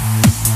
Peace.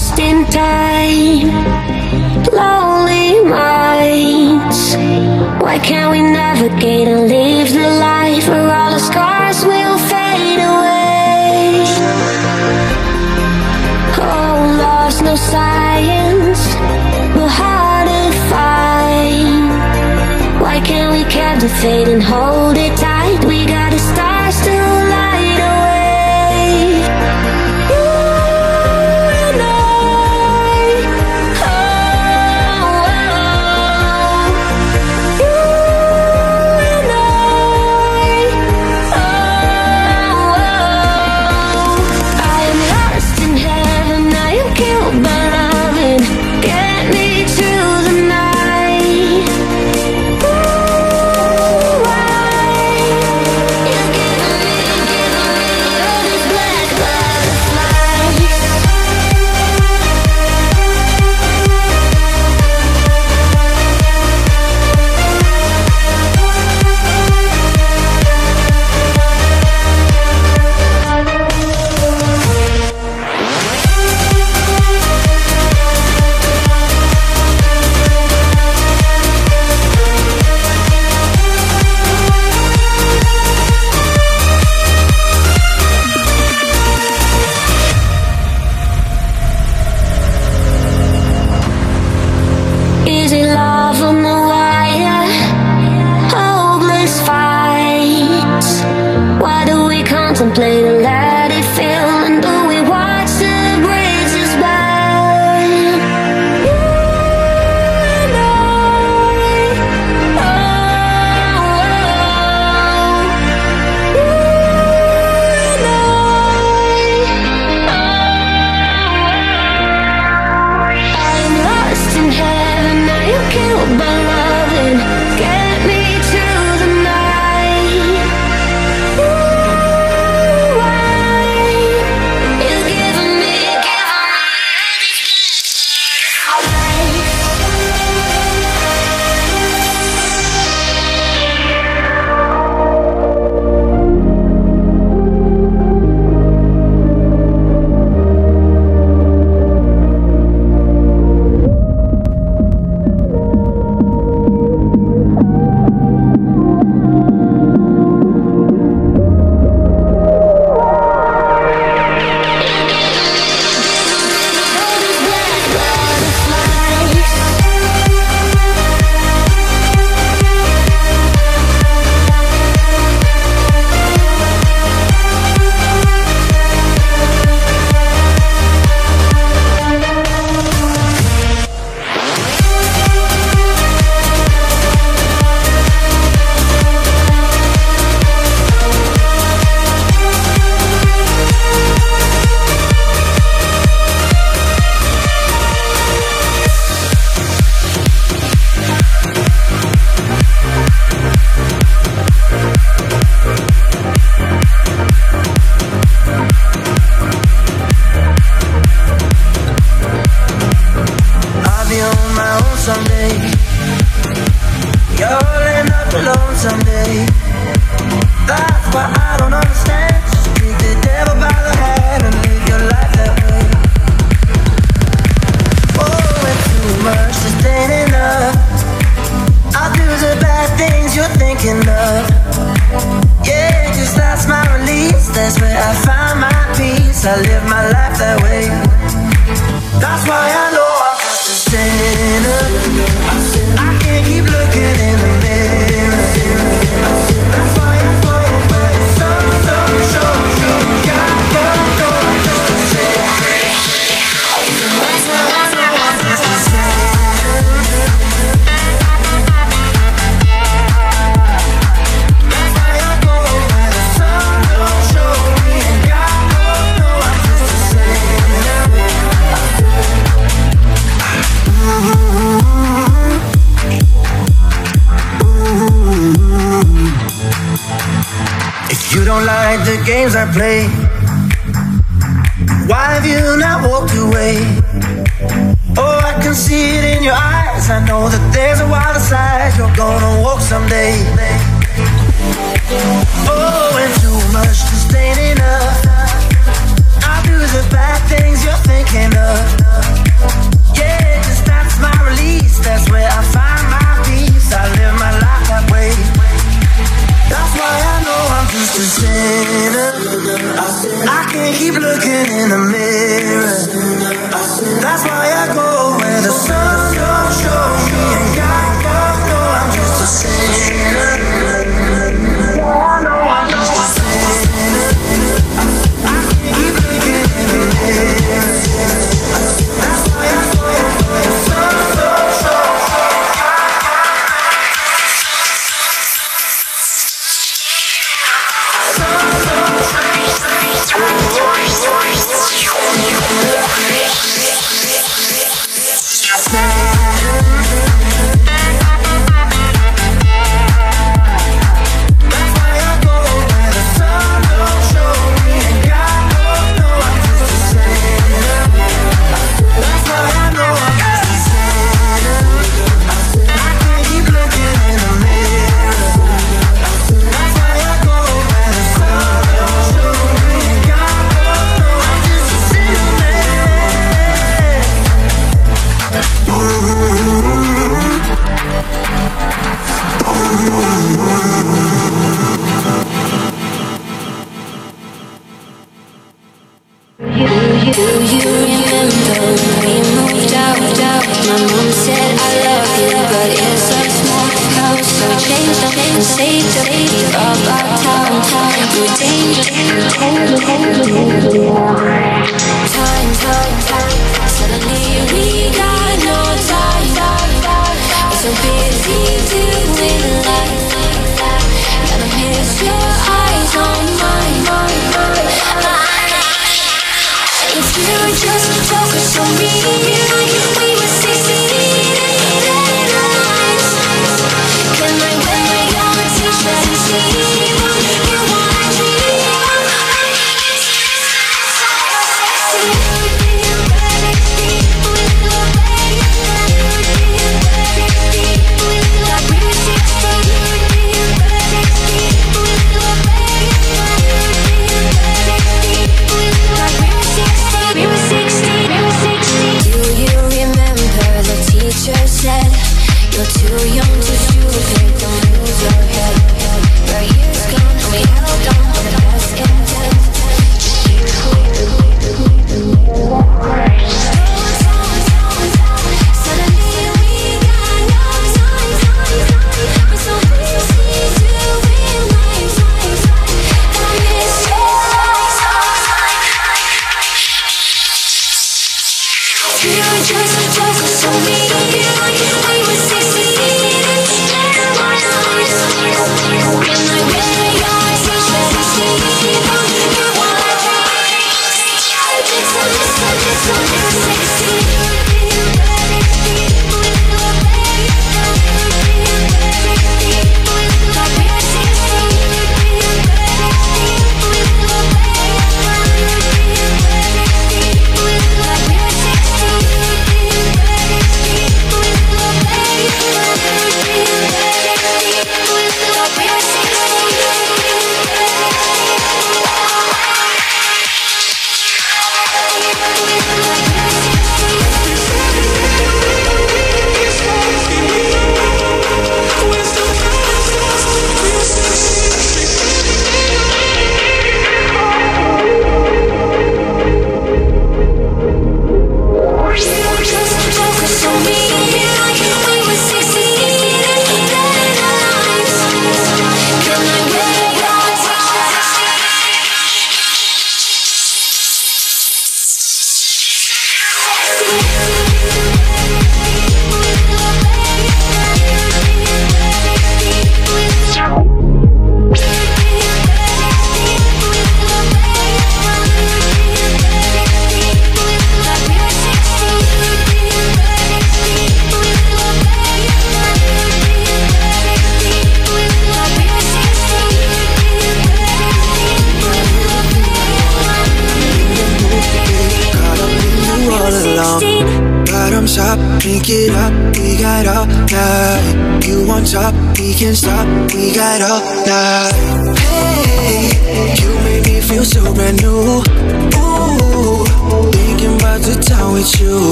lost in time. Lonely minds Why can't we navigate and live the life Where all the scars will fade away? Oh, love's no science. But hard to find. Why can't we captivate and hold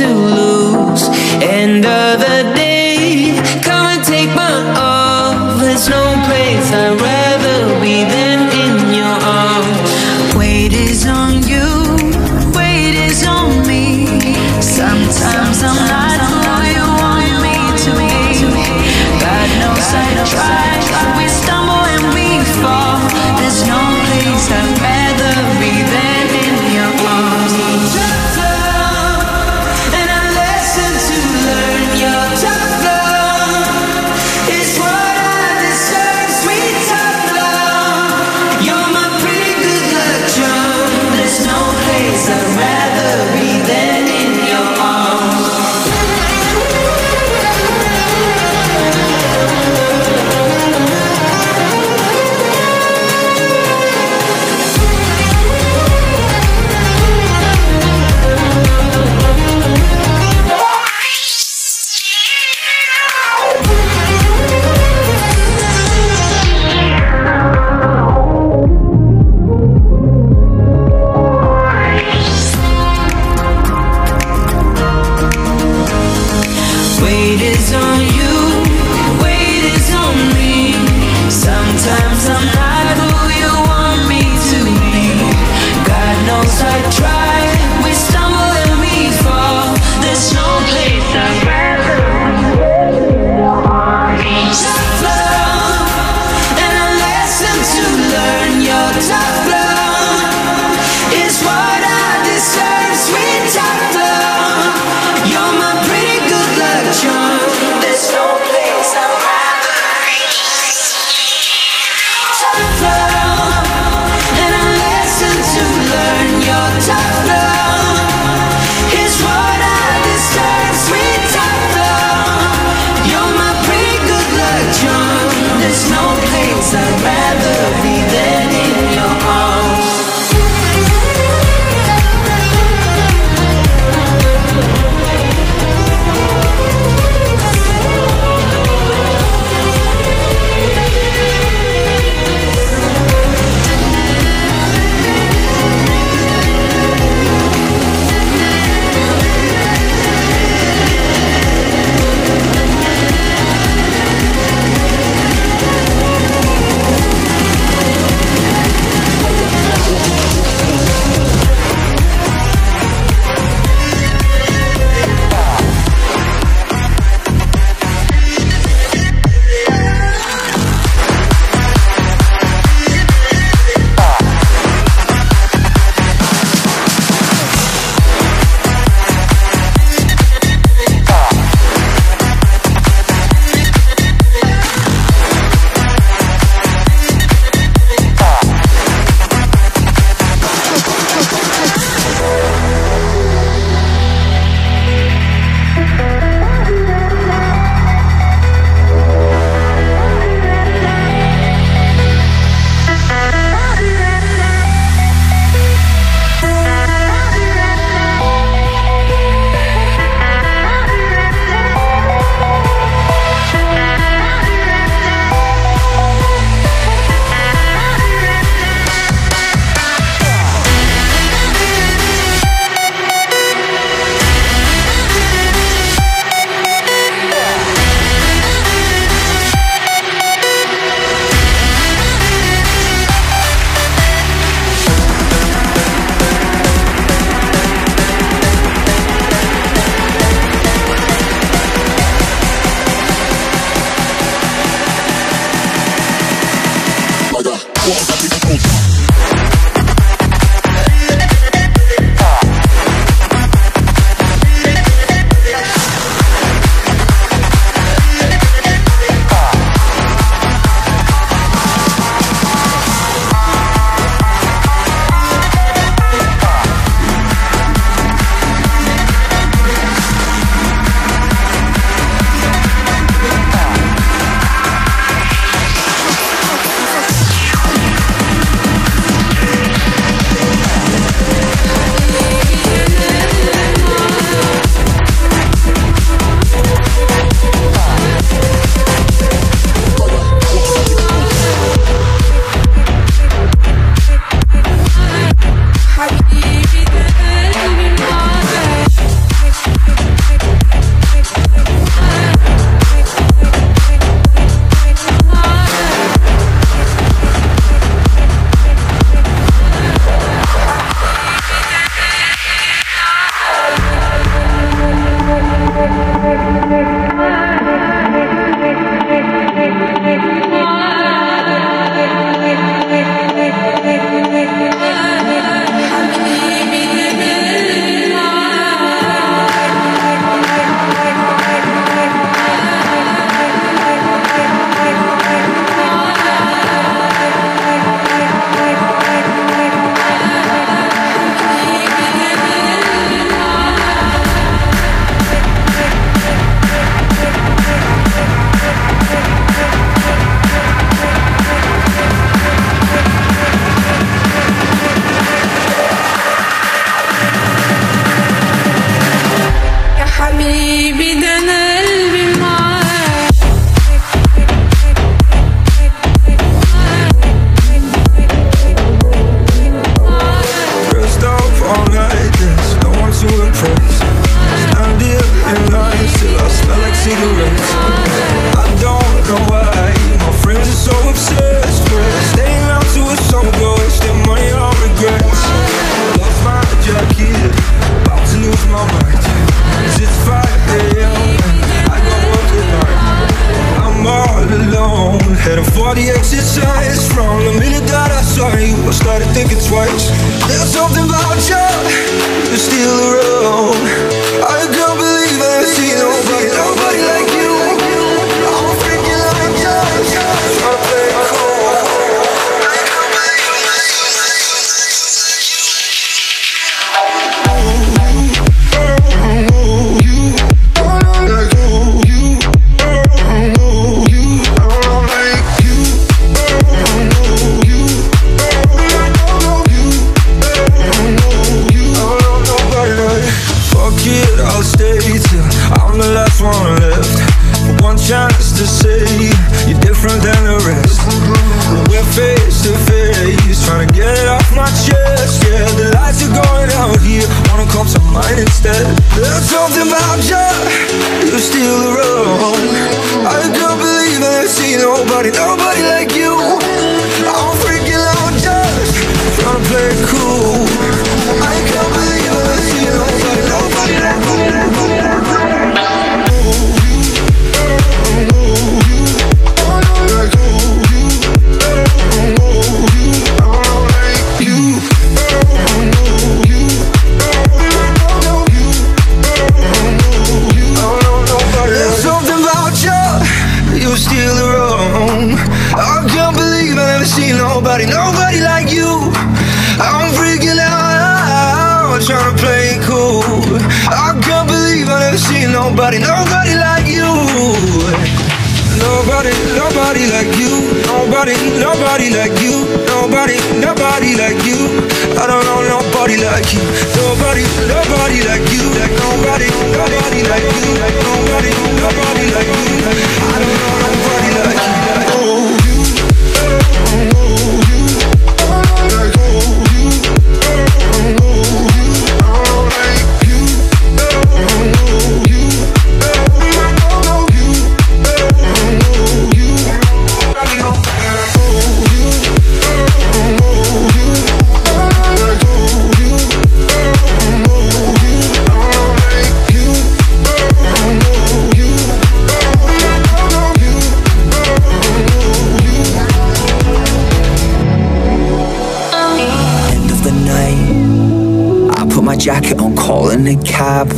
nothing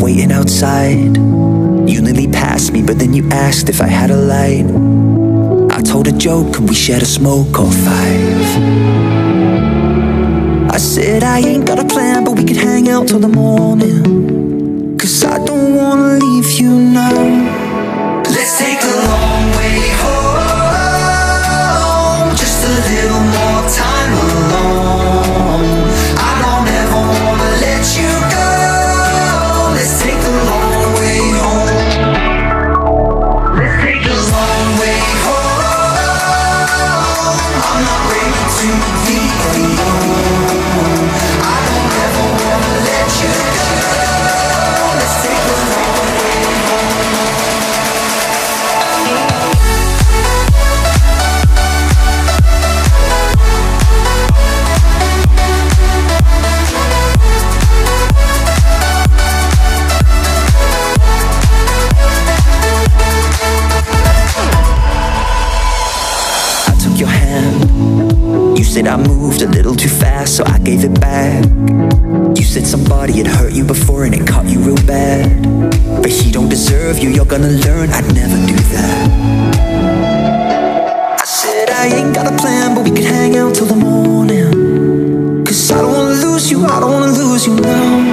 waiting outside. You nearly passed me, but then you asked if I had a light. I told a joke, could we share a smoke or five? I said I ain't got a plan, but we could hang out till the morning. so I gave it back. You said somebody had hurt you before and it caught you real bad. But he don't deserve you, you're gonna learn I'd never do that. I said I ain't got a plan, but we could hang out till the morning. Cause I don't wanna lose you, I don't wanna lose you now.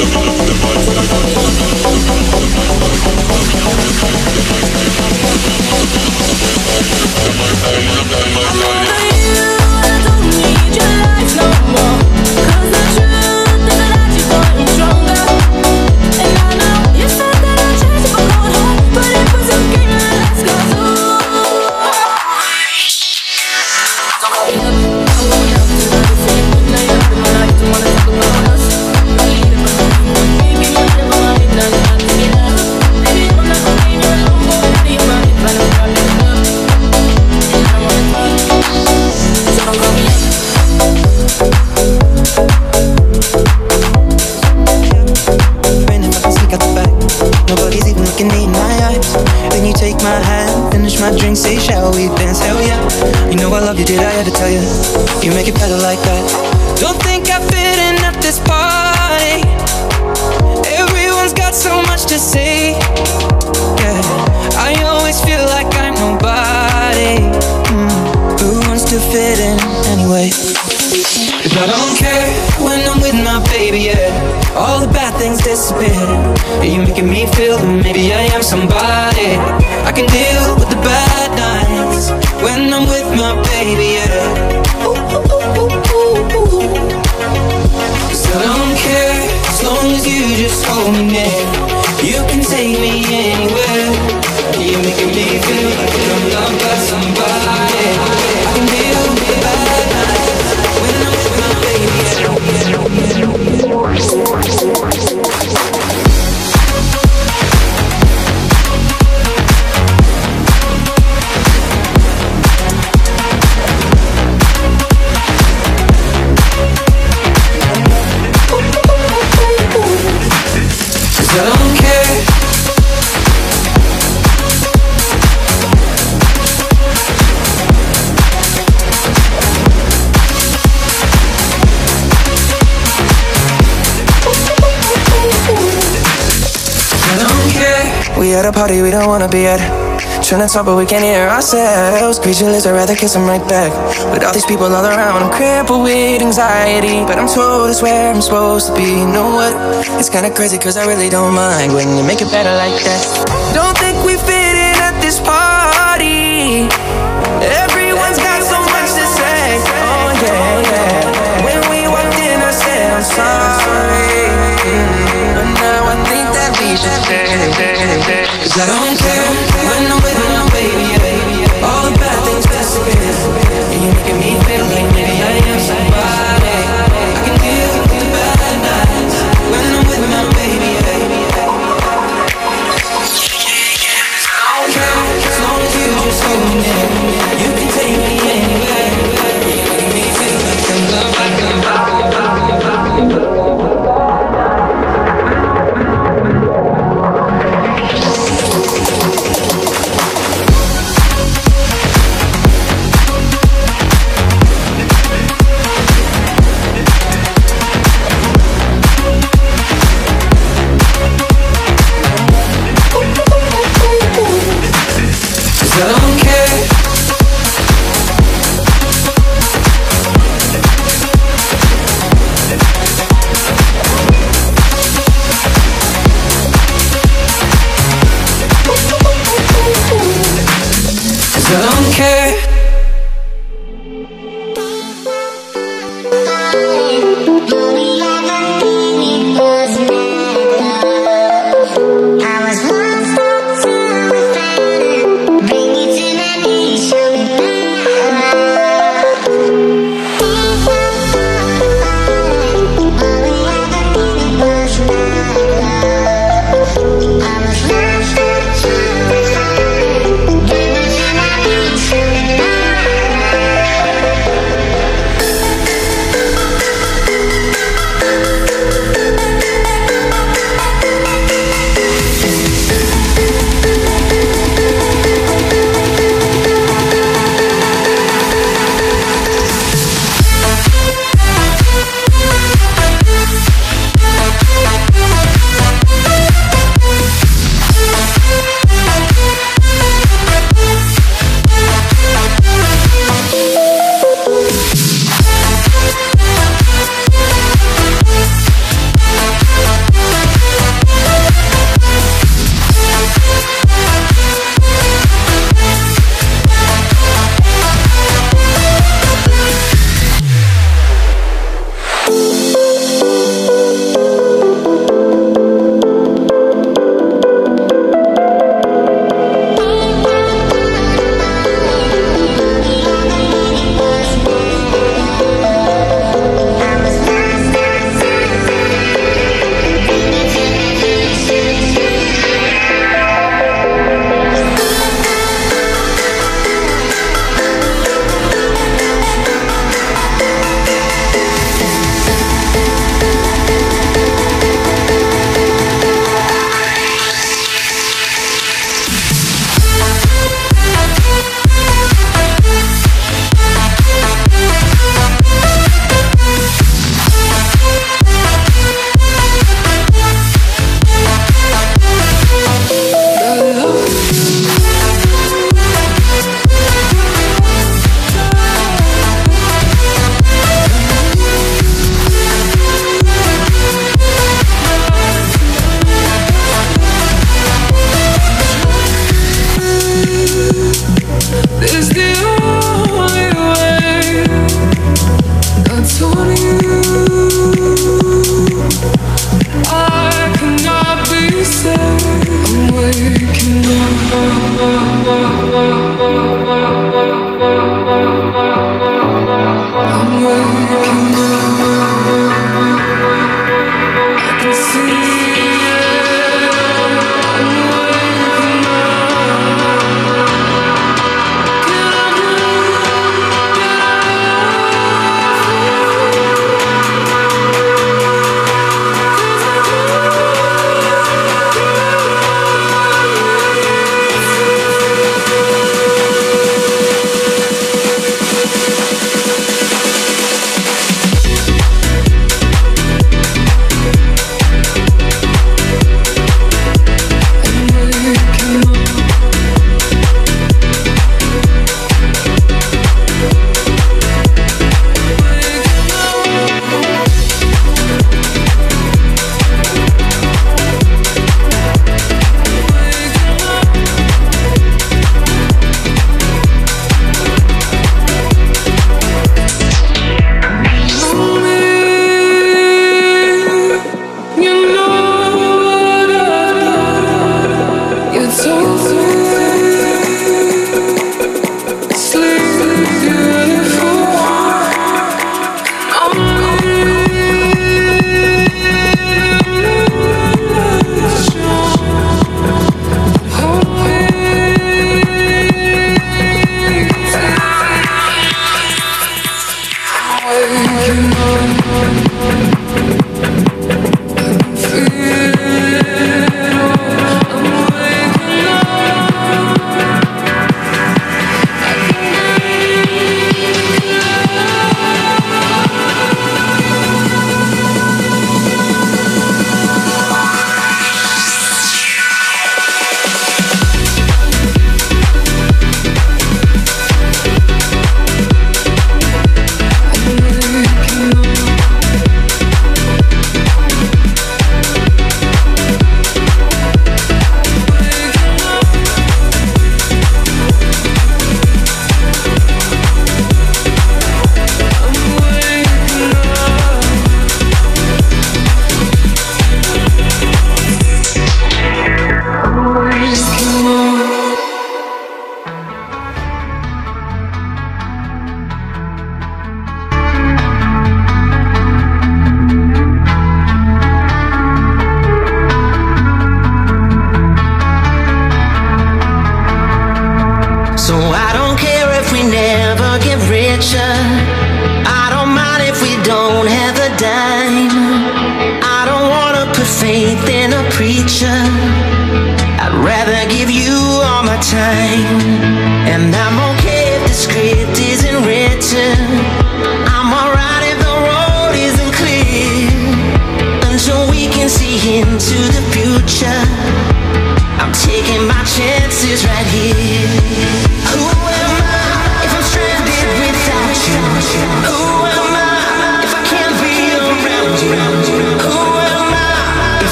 the party we don't wanna be at. Trying to talk, but we can't hear ourselves. Speechless, I'd rather kiss him right back. With all these people all around, I'm crippled with anxiety. But I'm told it's where I'm supposed to be. You know what? It's kinda crazy, cause I really don't mind when you make it better like that. Don't think we fit in at this party. Everyone's got so much to say. Oh, yeah, yeah. When we walked in, I said, I'm sorry. But now I think that we should stay. Cause I don't care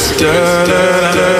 it's, what if